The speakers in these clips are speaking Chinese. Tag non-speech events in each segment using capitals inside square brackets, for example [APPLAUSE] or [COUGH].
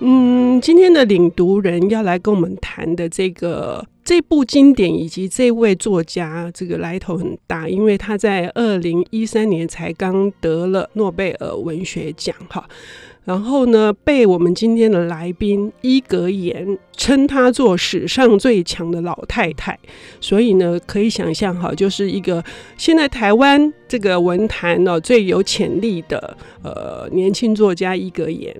嗯，今天的领读人要来跟我们谈的这个这部经典以及这位作家，这个来头很大，因为他在二零一三年才刚得了诺贝尔文学奖，哈。然后呢，被我们今天的来宾伊格言称她做史上最强的老太太，所以呢，可以想象哈，就是一个现在台湾这个文坛呢最有潜力的呃年轻作家伊格言，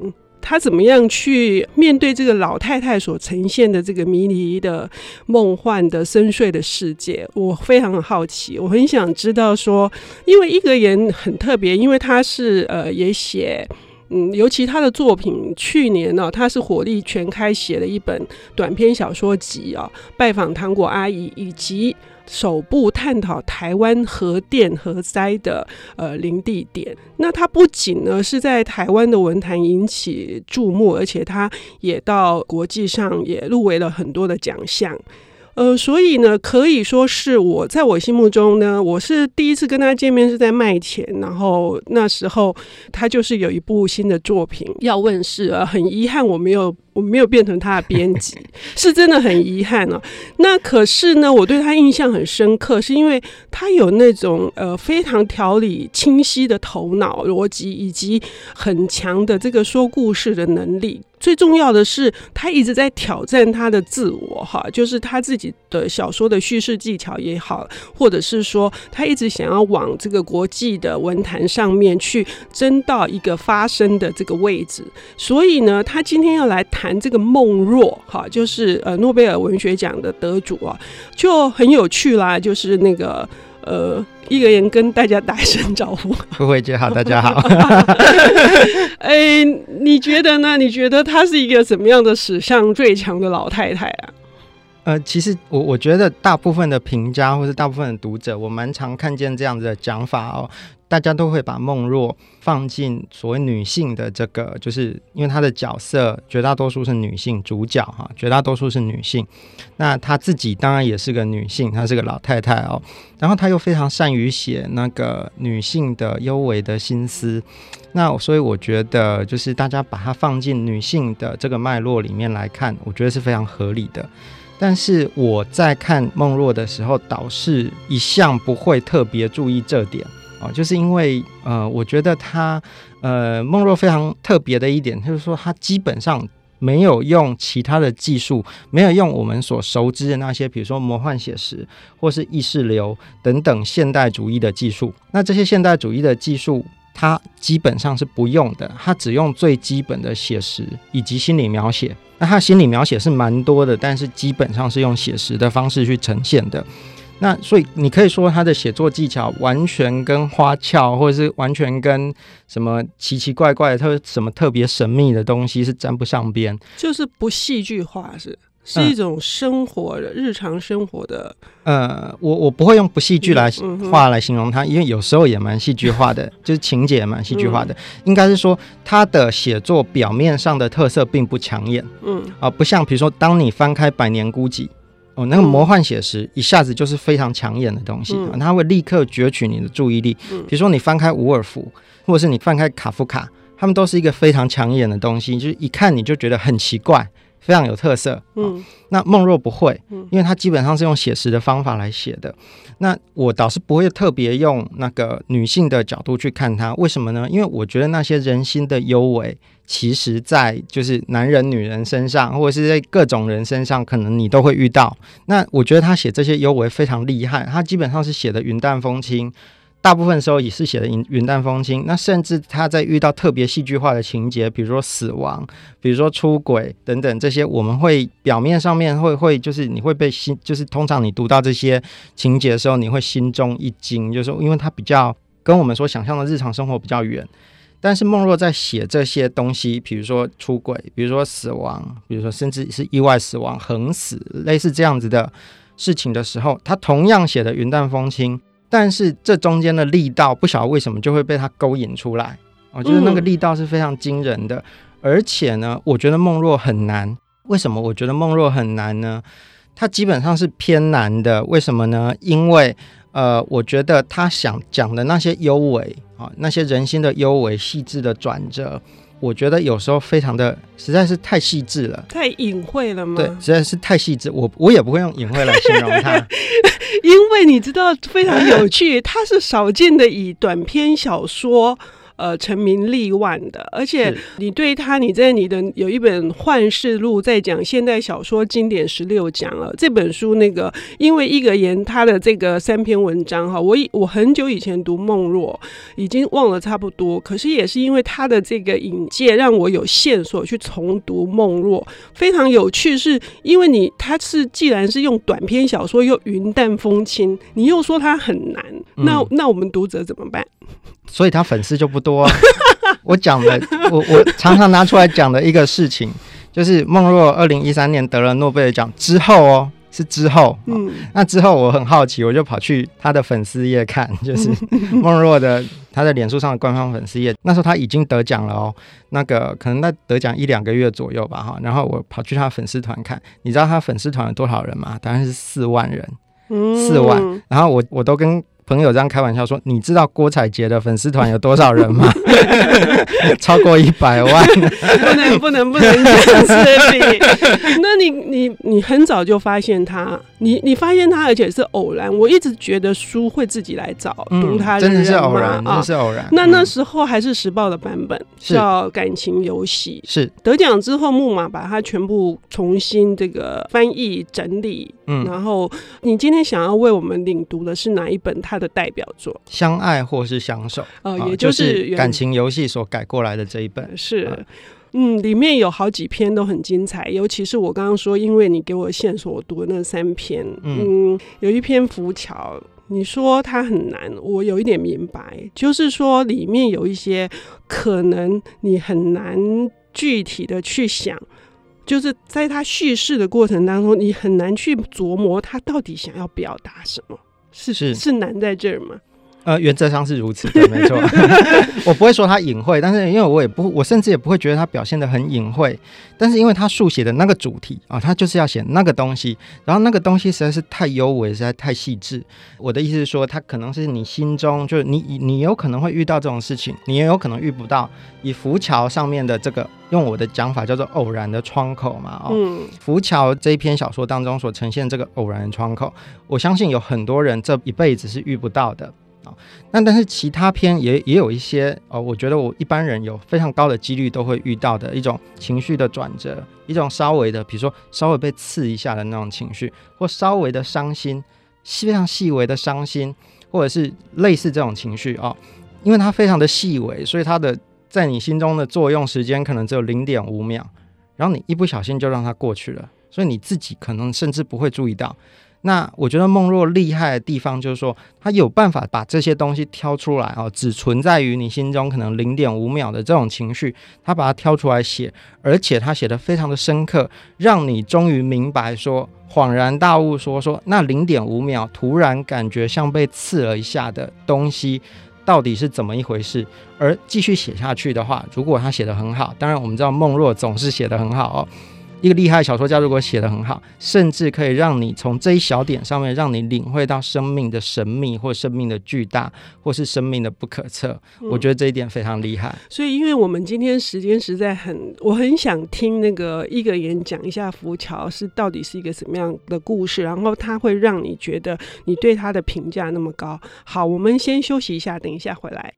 他怎么样去面对这个老太太所呈现的这个迷离的、梦幻的、深邃的世界？我非常好奇，我很想知道说，因为伊格言很特别，因为他是呃也写。嗯，尤其他的作品，去年呢、哦，他是火力全开写了一本短篇小说集啊、哦，拜访糖果阿姨，以及首部探讨台湾核电核灾的呃零地点。那他不仅呢是在台湾的文坛引起注目，而且他也到国际上也入围了很多的奖项。呃，所以呢，可以说是我在我心目中呢，我是第一次跟他见面是在麦田，然后那时候他就是有一部新的作品要问世，呃，很遗憾我没有。我没有变成他的编辑，[LAUGHS] 是真的很遗憾哦。那可是呢，我对他印象很深刻，是因为他有那种呃非常条理清晰的头脑逻辑，以及很强的这个说故事的能力。最重要的是，他一直在挑战他的自我，哈，就是他自己的小说的叙事技巧也好，或者是说他一直想要往这个国际的文坛上面去争到一个发声的这个位置。所以呢，他今天要来谈。谈这个孟若哈，就是呃诺贝尔文学奖的得主啊，就很有趣啦。就是那个呃，一个人跟大家打一声招呼。慧慧姐好，大家好。[LAUGHS] 哎、欸，你觉得呢？你觉得她是一个什么样的史上最强的老太太啊？呃，其实我我觉得大部分的评家或是大部分的读者，我蛮常看见这样子的讲法哦。大家都会把梦若放进所谓女性的这个，就是因为她的角色绝大多数是女性主角哈，绝大多数是女性。那她自己当然也是个女性，她是个老太太哦。然后她又非常善于写那个女性的幽微的心思。那所以我觉得，就是大家把它放进女性的这个脉络里面来看，我觉得是非常合理的。但是我在看梦若的时候，倒是一向不会特别注意这点。哦，就是因为呃，我觉得他呃，梦若非常特别的一点，就是说他基本上没有用其他的技术，没有用我们所熟知的那些，比如说魔幻写实或是意识流等等现代主义的技术。那这些现代主义的技术，他基本上是不用的，他只用最基本的写实以及心理描写。那他心理描写是蛮多的，但是基本上是用写实的方式去呈现的。那所以你可以说他的写作技巧完全跟花俏，或者是完全跟什么奇奇怪怪的特什么特别神秘的东西是沾不上边，就是不戏剧化，是是一种生活的、嗯、日常生活的。呃，我我不会用不戏剧来话来形容它，因为有时候也蛮戏剧化的，就是情节也蛮戏剧化的。应该是说他的写作表面上的特色并不抢眼，嗯啊，不像比如说当你翻开《百年孤寂》。哦，那个魔幻写实一下子就是非常抢眼的东西，嗯，它会立刻攫取你的注意力。比如说你翻开伍尔夫，或者是你翻开卡夫卡，他们都是一个非常抢眼的东西，就是一看你就觉得很奇怪。非常有特色，嗯，那梦若不会，因为他基本上是用写实的方法来写的。那我倒是不会特别用那个女性的角度去看他，为什么呢？因为我觉得那些人心的幽微，其实在就是男人、女人身上，或者是在各种人身上，可能你都会遇到。那我觉得他写这些幽微非常厉害，他基本上是写的云淡风轻。大部分时候也是写的云云淡风轻，那甚至他在遇到特别戏剧化的情节，比如说死亡，比如说出轨等等这些，我们会表面上面会会就是你会被心，就是通常你读到这些情节的时候，你会心中一惊，就是因为它比较跟我们所想象的日常生活比较远。但是梦若在写这些东西，比如说出轨，比如说死亡，比如说甚至是意外死亡、横死，类似这样子的事情的时候，他同样写的云淡风轻。但是这中间的力道，不晓得为什么就会被他勾引出来哦，就是那个力道是非常惊人的，而且呢，我觉得梦若很难。为什么我觉得梦若很难呢？他基本上是偏难的。为什么呢？因为呃，我觉得他想讲的那些幽微啊，那些人心的幽微、细致的转折，我觉得有时候非常的，实在是太细致了，太隐晦了吗？对，实在是太细致。我我也不会用隐晦来形容他，[LAUGHS] [LAUGHS] [LAUGHS] 因为你知道非常有趣，它是少见的以短篇小说。呃，成名立万的，而且你对他，你在你的有一本《幻世录》在讲现代小说经典十六讲了这本书，那个因为一格言他的这个三篇文章哈，我我很久以前读孟若，已经忘了差不多，可是也是因为他的这个引介，让我有线索去重读孟若，非常有趣，是因为你他是既然是用短篇小说又云淡风轻，你又说他很难，那那我们读者怎么办？所以他粉丝就不多啊。[LAUGHS] 我讲的，我我常常拿出来讲的一个事情，就是孟若二零一三年得了诺贝尔奖之后哦，是之后。嗯，那之后我很好奇，我就跑去他的粉丝页看，就是 [LAUGHS] 孟若的他的脸书上的官方粉丝页。那时候他已经得奖了哦，那个可能在得奖一两个月左右吧哈。然后我跑去他粉丝团看，你知道他粉丝团有多少人吗？当然是四万人，四万。然后我我都跟。朋友这样开玩笑说：“你知道郭采洁的粉丝团有多少人吗？[LAUGHS] 超过一百万。不能不能不能这样子。那你你你很早就发现他，你你发现他，而且是偶然。我一直觉得书会自己来找读他真的是偶然，真的是偶然。那那时候还是时报的版本，叫《感情游戏》。是得奖之后，木马把它全部重新这个翻译整理。嗯，然后你今天想要为我们领读的是哪一本？他的代表作《相爱或是相守》呃，也就是《感情游戏》所改过来的这一本是，嗯，里面有好几篇都很精彩，尤其是我刚刚说，因为你给我线索，我读的那三篇，嗯，嗯，有一篇浮桥，你说它很难，我有一点明白，就是说里面有一些可能你很难具体的去想，就是在他叙事的过程当中，你很难去琢磨他到底想要表达什么。是是是难在这儿吗？呃，原则上是如此的，没错。[LAUGHS] [LAUGHS] 我不会说他隐晦，但是因为我也不，我甚至也不会觉得他表现的很隐晦。但是因为他速写的那个主题啊，他就是要写那个东西，然后那个东西实在是太优美，实在太细致。我的意思是说，他可能是你心中，就是你你有可能会遇到这种事情，你也有可能遇不到。以浮桥上面的这个，用我的讲法叫做偶然的窗口嘛，哦，嗯，浮桥这一篇小说当中所呈现这个偶然的窗口，我相信有很多人这一辈子是遇不到的。那但是其他篇也也有一些哦，我觉得我一般人有非常高的几率都会遇到的一种情绪的转折，一种稍微的，比如说稍微被刺一下的那种情绪，或稍微的伤心，非常细微的伤心，或者是类似这种情绪哦，因为它非常的细微，所以它的在你心中的作用时间可能只有零点五秒，然后你一不小心就让它过去了，所以你自己可能甚至不会注意到。那我觉得梦若厉害的地方就是说，他有办法把这些东西挑出来哦，只存在于你心中可能零点五秒的这种情绪，他把它挑出来写，而且他写的非常的深刻，让你终于明白说，恍然大悟说说那零点五秒突然感觉像被刺了一下的东西到底是怎么一回事，而继续写下去的话，如果他写得很好，当然我们知道梦若总是写得很好哦。一个厉害小说家，如果写得很好，甚至可以让你从这一小点上面，让你领会到生命的神秘，或生命的巨大，或是生命的不可测。嗯、我觉得这一点非常厉害。所以，因为我们今天时间实在很，我很想听那个一格言讲一下浮桥是到底是一个什么样的故事，然后它会让你觉得你对他的评价那么高。好，我们先休息一下，等一下回来。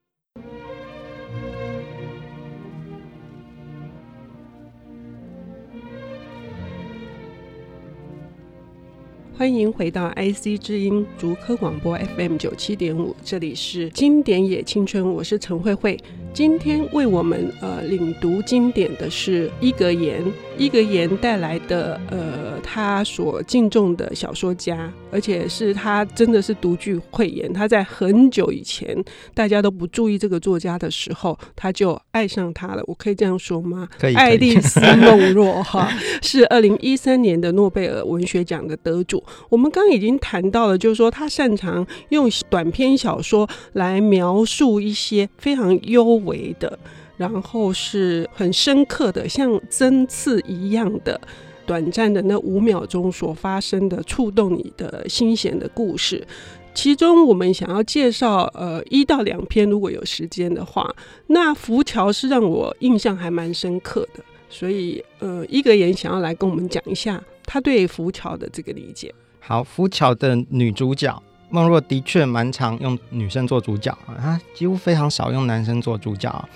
欢迎回到 IC 之音竹科广播 FM 九七点五，这里是经典也青春，我是陈慧慧。今天为我们呃领读经典的是伊格言，伊格言带来的呃他所敬重的小说家，而且是他真的是独具慧眼。他在很久以前大家都不注意这个作家的时候，他就爱上他了。我可以这样说吗？可以。爱丽丝梦若 [LAUGHS] 哈是二零一三年的诺贝尔文学奖的得主。我们刚刚已经谈到了，就是说他擅长用短篇小说来描述一些非常幽为的，然后是很深刻的，像针刺一样的短暂的那五秒钟所发生的触动你的心弦的故事。其中我们想要介绍呃一到两篇，如果有时间的话，那浮桥是让我印象还蛮深刻的，所以呃一格言想要来跟我们讲一下他对浮桥的这个理解。好，浮桥的女主角孟若的确蛮常用女生做主角啊，她几乎非常少用男生做主角。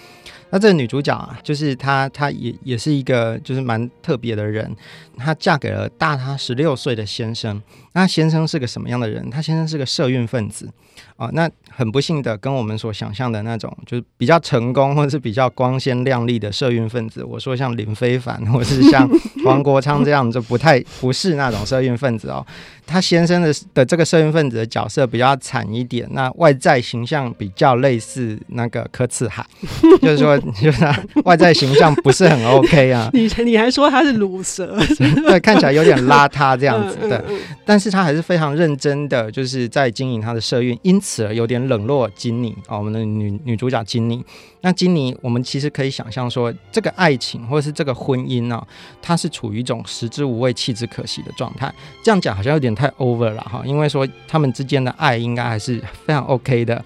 那这个女主角啊，就是她，她也也是一个就是蛮特别的人。她嫁给了大她十六岁的先生。那先生是个什么样的人？她先生是个社运分子啊。那很不幸的，跟我们所想象的那种，就是比较成功或者是比较光鲜亮丽的社运分子。我说像林非凡，或是像 [LAUGHS] 黄国昌这样，就不太不是那种社运分子哦。他先生的的这个社运分子的角色比较惨一点，那外在形象比较类似那个柯次海，[LAUGHS] 就是说，就是他外在形象不是很 [LAUGHS] OK 啊。你你还说他是鲁蛇，对，看起来有点邋遢这样子的，但是。是他还是非常认真的，就是在经营他的社运，因此而有点冷落金妮啊、我们的女女主角金妮。那金妮，我们其实可以想象说，这个爱情或者是这个婚姻呢、哦，它是处于一种食之无味，弃之可惜的状态。这样讲好像有点太 over 了哈，因为说他们之间的爱应该还是非常 OK 的。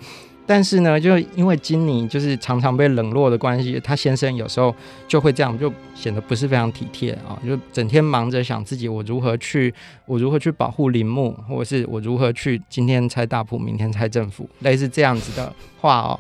但是呢，就因为金妮就是常常被冷落的关系，她先生有时候就会这样，就显得不是非常体贴啊，就整天忙着想自己我如何去，我如何去保护林木，或者是我如何去今天拆大埔，明天拆政府，类似这样子的话哦，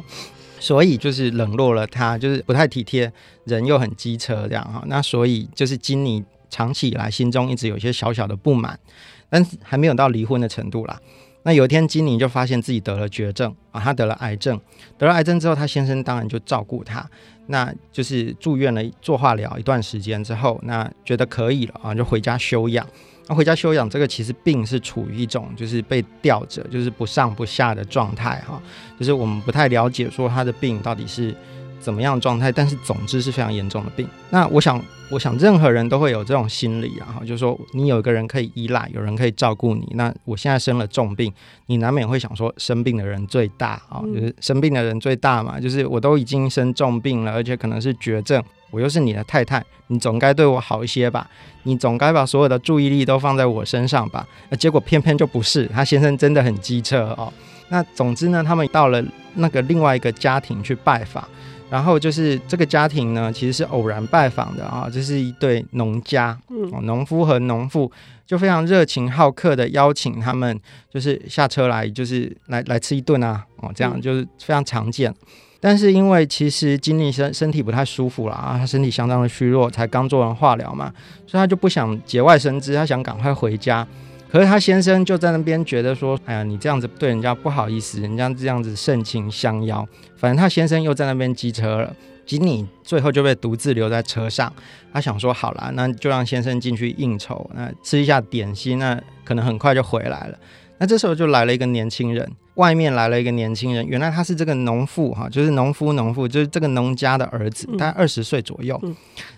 所以就是冷落了他，就是不太体贴，人又很机车这样哈。那所以就是金妮长期以来心中一直有一些小小的不满，但是还没有到离婚的程度啦。那有一天，金妮就发现自己得了绝症啊，她得了癌症。得了癌症之后，她先生当然就照顾她，那就是住院了做化疗一段时间之后，那觉得可以了啊，就回家休养。那回家休养，这个其实病是处于一种就是被吊着，就是不上不下的状态哈，就是我们不太了解说她的病到底是。怎么样的状态？但是总之是非常严重的病。那我想，我想任何人都会有这种心理啊，就是说你有一个人可以依赖，有人可以照顾你。那我现在生了重病，你难免会想说，生病的人最大啊，就是生病的人最大嘛。就是我都已经生重病了，而且可能是绝症，我又是你的太太，你总该对我好一些吧？你总该把所有的注意力都放在我身上吧？那结果偏偏就不是，他先生真的很机车哦。那总之呢，他们到了那个另外一个家庭去拜访。然后就是这个家庭呢，其实是偶然拜访的啊，这是一对农家，嗯，农夫和农妇就非常热情好客的邀请他们，就是下车来，就是来来吃一顿啊，哦，这样就是非常常见。但是因为其实金妮身身体不太舒服了啊，他身体相当的虚弱，才刚做完化疗嘛，所以他就不想节外生枝，他想赶快回家。可是他先生就在那边觉得说：“哎呀，你这样子对人家不好意思，人家这样子盛情相邀。”反正他先生又在那边机车了，金妮最后就被独自留在车上。他想说：“好啦，那就让先生进去应酬，那吃一下点心，那可能很快就回来了。”那这时候就来了一个年轻人，外面来了一个年轻人，原来他是这个农妇哈，就是农夫农妇，就是这个农家的儿子，大概二十岁左右。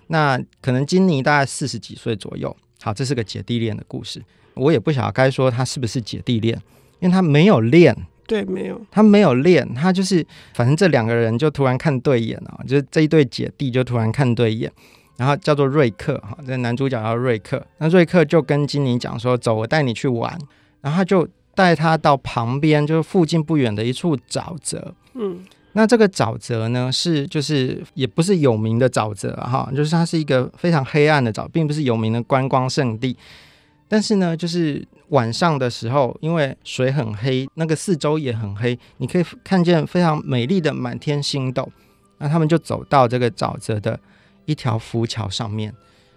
那可能金妮大概四十几岁左右。好，这是个姐弟恋的故事。我也不晓得该说他是不是姐弟恋，因为他没有恋，对，没有，他没有恋，他就是反正这两个人就突然看对眼啊，就是这一对姐弟就突然看对眼，然后叫做瑞克哈，这男主角叫瑞克，那瑞克就跟金妮讲说，走，我带你去玩，然后他就带他到旁边，就是附近不远的一处沼泽，嗯，那这个沼泽呢是就是也不是有名的沼泽哈，就是它是一个非常黑暗的沼，并不是有名的观光胜地。但是呢，就是晚上的时候，因为水很黑，那个四周也很黑，你可以看见非常美丽的满天星斗。那他们就走到这个沼泽的一条浮桥上面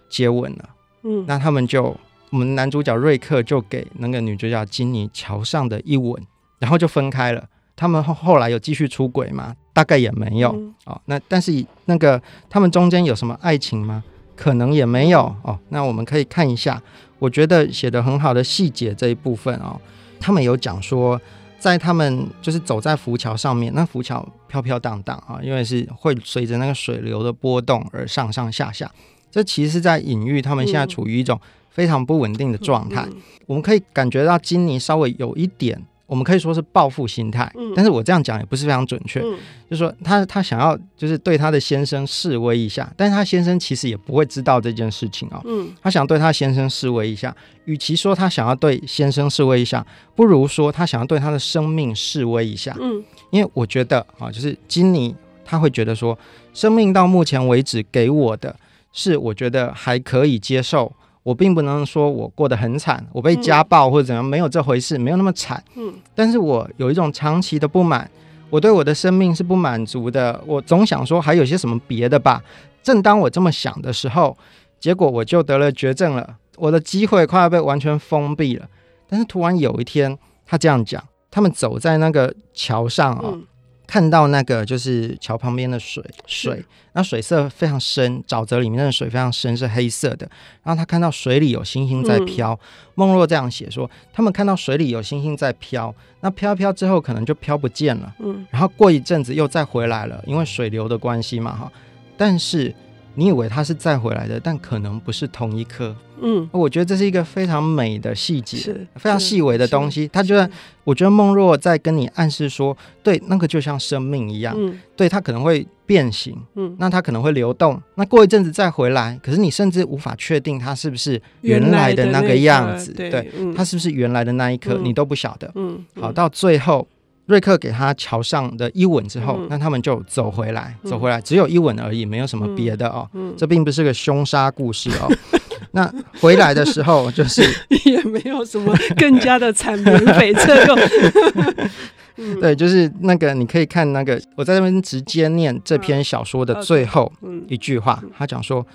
接吻了。嗯，那他们就，我们男主角瑞克就给那个女主角金妮桥上的一吻，然后就分开了。他们后后来有继续出轨吗？大概也没有。嗯、哦，那但是那个他们中间有什么爱情吗？可能也没有。哦，那我们可以看一下。我觉得写的很好的细节这一部分哦，他们有讲说，在他们就是走在浮桥上面，那浮桥飘飘荡荡啊，因为是会随着那个水流的波动而上上下下，这其实是在隐喻他们现在处于一种非常不稳定的状态。嗯嗯嗯、我们可以感觉到金妮稍微有一点我们可以说是报复心态，嗯、但是我这样讲也不是非常准确。嗯、就是说他他想要就是对他的先生示威一下，但是他先生其实也不会知道这件事情哦。嗯，他想对他先生示威一下，与其说他想要对先生示威一下，不如说他想要对他的生命示威一下。嗯，因为我觉得啊，就是金妮他会觉得说，生命到目前为止给我的是我觉得还可以接受。我并不能说我过得很惨，我被家暴或者怎样，没有这回事，没有那么惨。嗯，但是我有一种长期的不满，我对我的生命是不满足的。我总想说还有些什么别的吧。正当我这么想的时候，结果我就得了绝症了，我的机会快要被完全封闭了。但是突然有一天，他这样讲，他们走在那个桥上哦。嗯看到那个就是桥旁边的水，水那水色非常深，沼泽里面的水非常深，是黑色的。然后他看到水里有星星在飘，嗯、孟若这样写说，他们看到水里有星星在飘，那飘飘之后可能就飘不见了，嗯，然后过一阵子又再回来了，因为水流的关系嘛，哈，但是。你以为它是再回来的，但可能不是同一颗。嗯，我觉得这是一个非常美的细节，是非常细微的东西。他觉得，我觉得梦若在跟你暗示说，对，那个就像生命一样，嗯，对，它可能会变形，嗯，那它可能会流动，那过一阵子再回来，可是你甚至无法确定它是不是原来的那个样子，对，它是不是原来的那一颗，你都不晓得。嗯，好，到最后。瑞克给他桥上的一吻之后，那、嗯、他们就走回来，走回来，只有一吻而已，没有什么别的哦。嗯嗯、这并不是个凶杀故事哦。[LAUGHS] 那回来的时候，就是 [LAUGHS] 也没有什么更加的惨名悱恻。[LAUGHS] 对，就是那个，你可以看那个，我在那边直接念这篇小说的最后一句话，他讲说，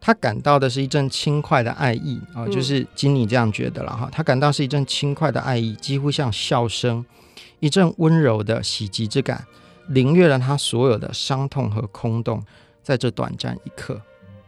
他感到的是一阵轻快的爱意啊、哦，就是经理这样觉得了哈，他感到是一阵轻快的爱意，几乎像笑声。一阵温柔的喜极之感，凌越了他所有的伤痛和空洞，在这短暂一刻，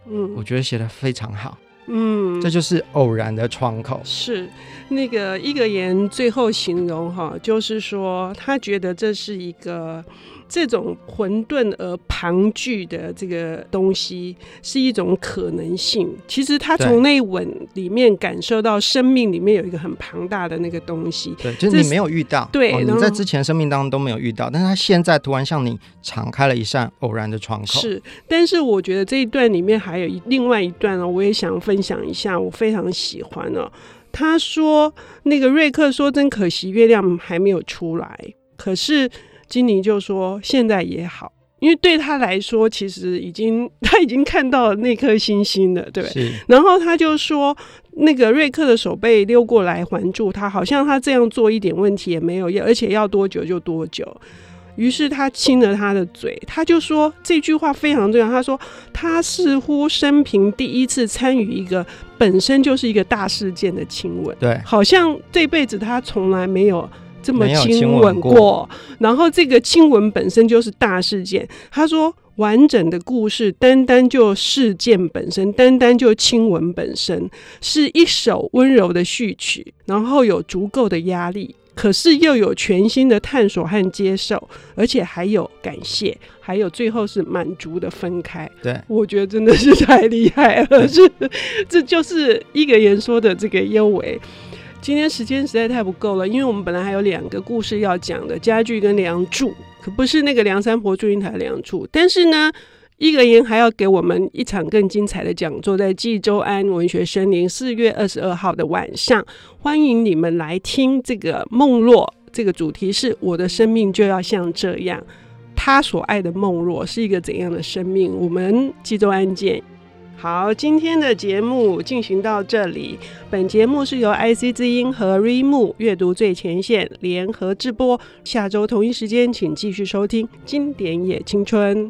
嗯，我觉得写得非常好，嗯，这就是偶然的窗口。是那个一格言最后形容哈，就是说他觉得这是一个。这种混沌而庞巨的这个东西是一种可能性。其实他从那一吻里面感受到生命里面有一个很庞大的那个东西。对，就是你没有遇到，对，哦、你在之前生命当中都没有遇到，但是他现在突然向你敞开了一扇偶然的窗口。是，但是我觉得这一段里面还有一另外一段呢，我也想分享一下，我非常喜欢哦。他说，那个瑞克说：“真可惜，月亮还没有出来。”可是。金妮就说：“现在也好，因为对他来说，其实已经 [LAUGHS] 他已经看到了那颗星星了，对不对？然后他就说，那个瑞克的手背溜过来环住他，好像他这样做一点问题也没有，要而且要多久就多久。于是他亲了他的嘴，他就说这句话非常重要。他说他似乎生平第一次参与一个本身就是一个大事件的亲吻，对，好像这辈子他从来没有。”这么亲吻过，然后这个亲吻本身就是大事件。他说，完整的故事单单就事件本身，单单就亲吻本身，是一首温柔的序曲，然后有足够的压力，可是又有全新的探索和接受，而且还有感谢，还有最后是满足的分开。对，我觉得真的是太厉害了，是 [LAUGHS] 这就是一个人说的这个幽微。今天时间实在太不够了，因为我们本来还有两个故事要讲的，家具跟梁祝，可不是那个梁山伯祝英台梁祝。但是呢，一格言还要给我们一场更精彩的讲座，在济州安文学森林四月二十二号的晚上，欢迎你们来听这个梦若。这个主题是我的生命就要像这样，他所爱的梦若是一个怎样的生命？我们济州安见。好，今天的节目进行到这里。本节目是由 IC 之音和 reamu 阅读最前线联合制播。下周同一时间，请继续收听《经典也青春》。